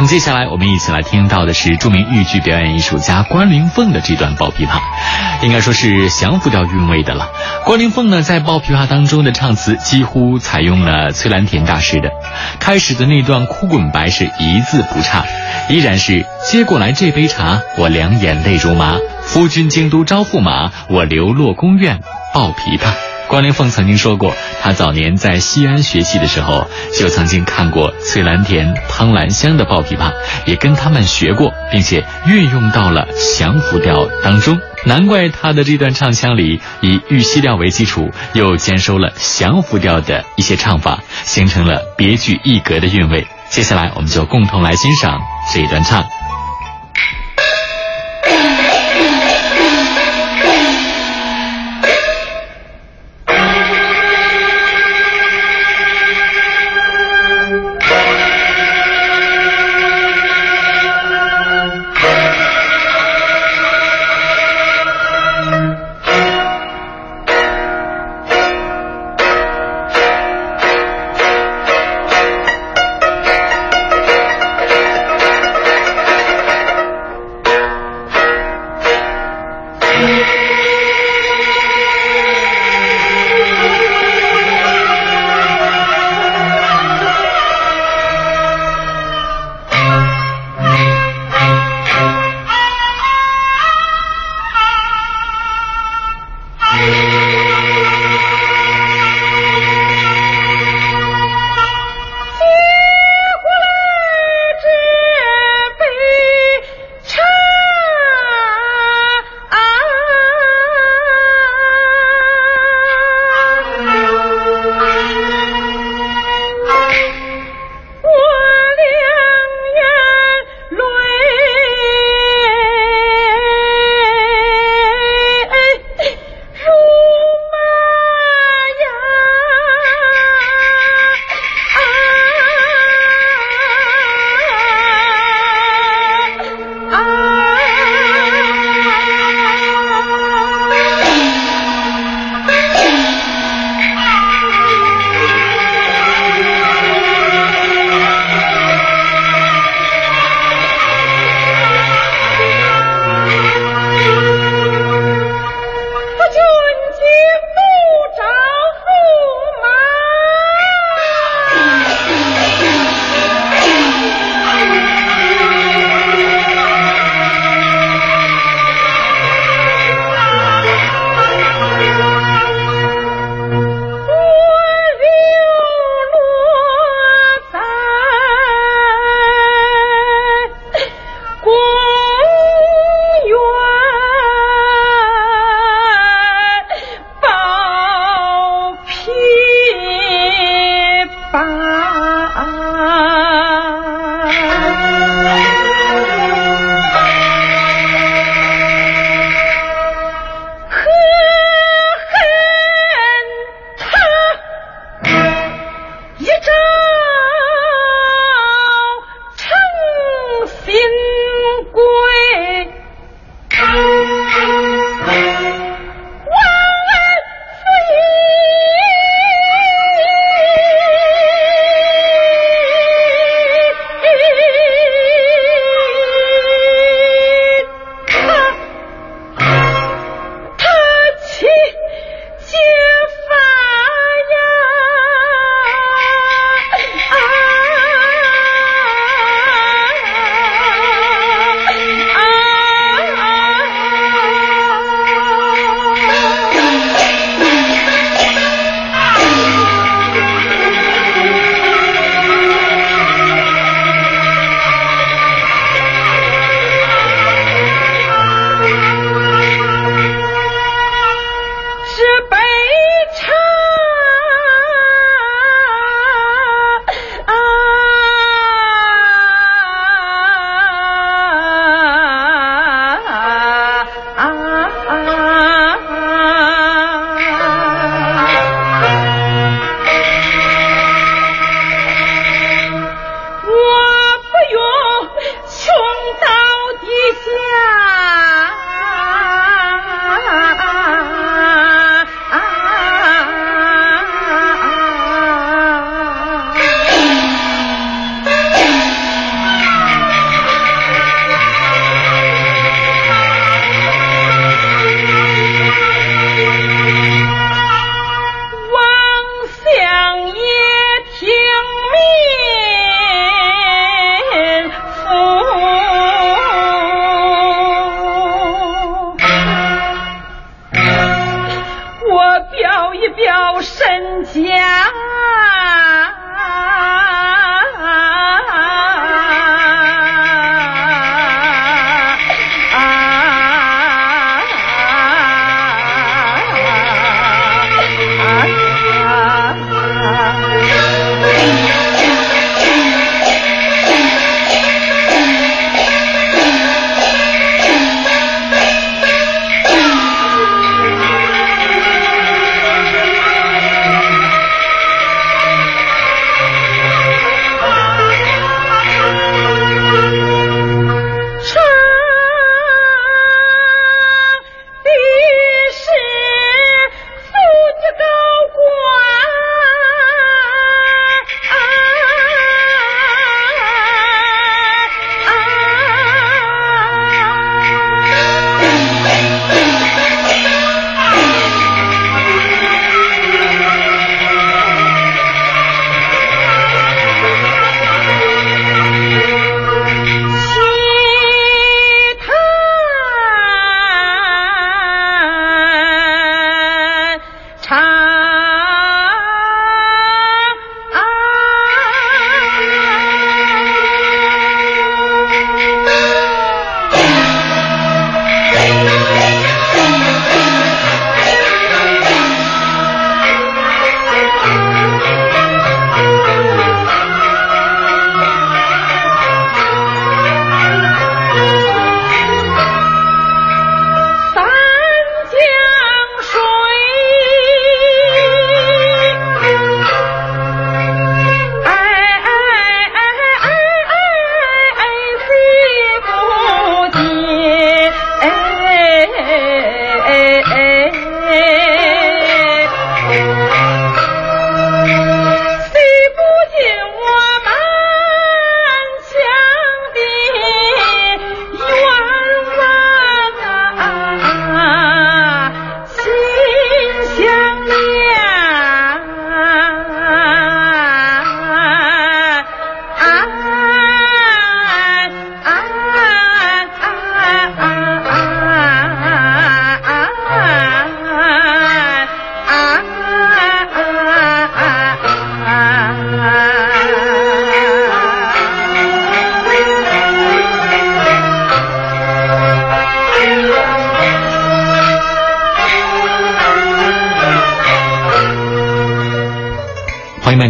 那么接下来我们一起来听到的是著名豫剧表演艺术家关灵凤的这段抱琵琶，应该说是降服掉韵味的了。关灵凤呢在抱琵琶当中的唱词几乎采用了崔兰田大师的，开始的那段哭滚白是一字不差，依然是接过来这杯茶，我两眼泪如麻。夫君京都招驸马，我流落宫院抱琵琶。关凌凤曾经说过，他早年在西安学戏的时候，就曾经看过翠兰田、汤兰香的抱琵琶，也跟他们学过，并且运用到了降服调当中。难怪他的这段唱腔里以玉溪调为基础，又兼收了降服调的一些唱法，形成了别具一格的韵味。接下来，我们就共同来欣赏这一段唱。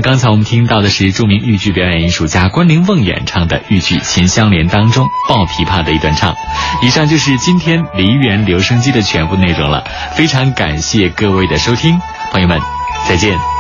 刚才我们听到的是著名豫剧表演艺术家关凌凤演唱的豫剧《秦香莲》当中抱琵琶的一段唱。以上就是今天梨园留声机的全部内容了，非常感谢各位的收听，朋友们，再见。